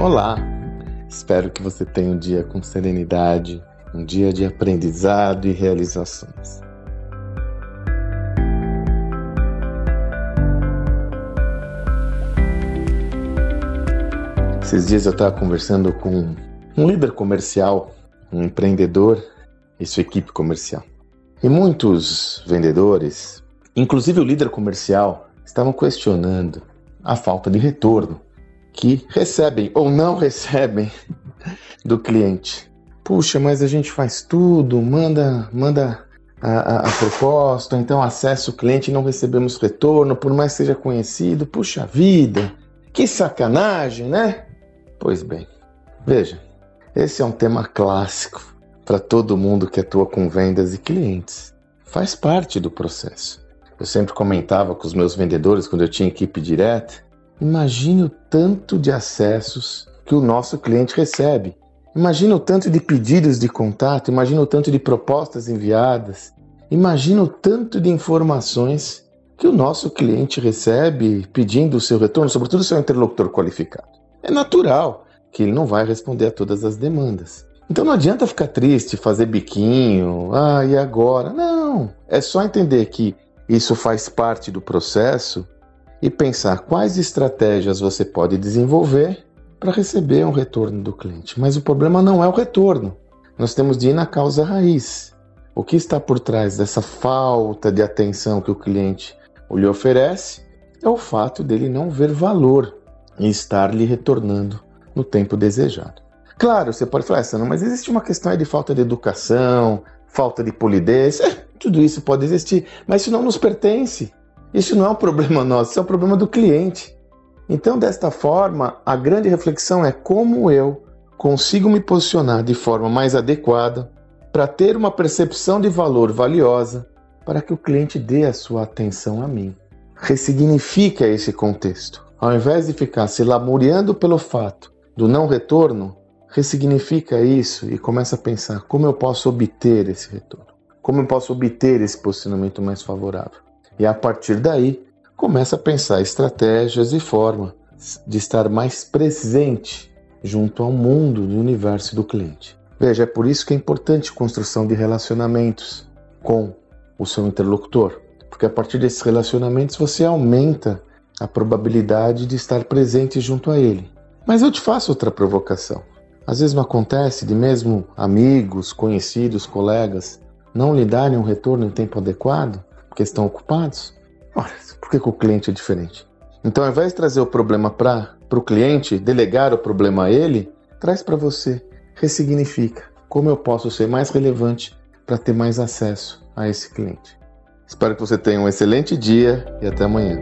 Olá! Espero que você tenha um dia com serenidade, um dia de aprendizado e realizações. Esses dias eu estava conversando com um líder comercial, um empreendedor e sua equipe comercial. E muitos vendedores, inclusive o líder comercial, estavam questionando a falta de retorno que recebem ou não recebem do cliente. Puxa, mas a gente faz tudo, manda, manda a, a, a proposta, então acessa o cliente e não recebemos retorno, por mais que seja conhecido. Puxa vida, que sacanagem, né? Pois bem, veja, esse é um tema clássico para todo mundo que atua com vendas e clientes. Faz parte do processo. Eu sempre comentava com os meus vendedores quando eu tinha equipe direta. Imagine o tanto de acessos que o nosso cliente recebe. Imagina o tanto de pedidos de contato, imagina o tanto de propostas enviadas, imagina o tanto de informações que o nosso cliente recebe pedindo o seu retorno, sobretudo se é interlocutor qualificado. É natural que ele não vai responder a todas as demandas. Então não adianta ficar triste, fazer biquinho, ah, e agora? Não, é só entender que isso faz parte do processo e pensar quais estratégias você pode desenvolver para receber um retorno do cliente. Mas o problema não é o retorno. Nós temos de ir na causa raiz. O que está por trás dessa falta de atenção que o cliente lhe oferece é o fato dele não ver valor em estar lhe retornando no tempo desejado. Claro, você pode falar, não, mas existe uma questão de falta de educação, falta de polidez, é, tudo isso pode existir, mas isso não nos pertence. Isso não é um problema nosso, isso é um problema do cliente. Então, desta forma, a grande reflexão é como eu consigo me posicionar de forma mais adequada para ter uma percepção de valor valiosa para que o cliente dê a sua atenção a mim. Ressignifica esse contexto. Ao invés de ficar se lamuriando pelo fato do não retorno, ressignifica isso e começa a pensar como eu posso obter esse retorno, como eu posso obter esse posicionamento mais favorável. E a partir daí, começa a pensar estratégias e forma de estar mais presente junto ao mundo do universo do cliente. Veja, é por isso que é importante a construção de relacionamentos com o seu interlocutor, porque a partir desses relacionamentos você aumenta a probabilidade de estar presente junto a ele. Mas eu te faço outra provocação. Às vezes não acontece de mesmo amigos, conhecidos, colegas não lhe darem um retorno em tempo adequado porque estão ocupados? Por que, que o cliente é diferente? Então, ao invés de trazer o problema para o cliente, delegar o problema a ele, traz para você, ressignifica como eu posso ser mais relevante para ter mais acesso a esse cliente. Espero que você tenha um excelente dia e até amanhã.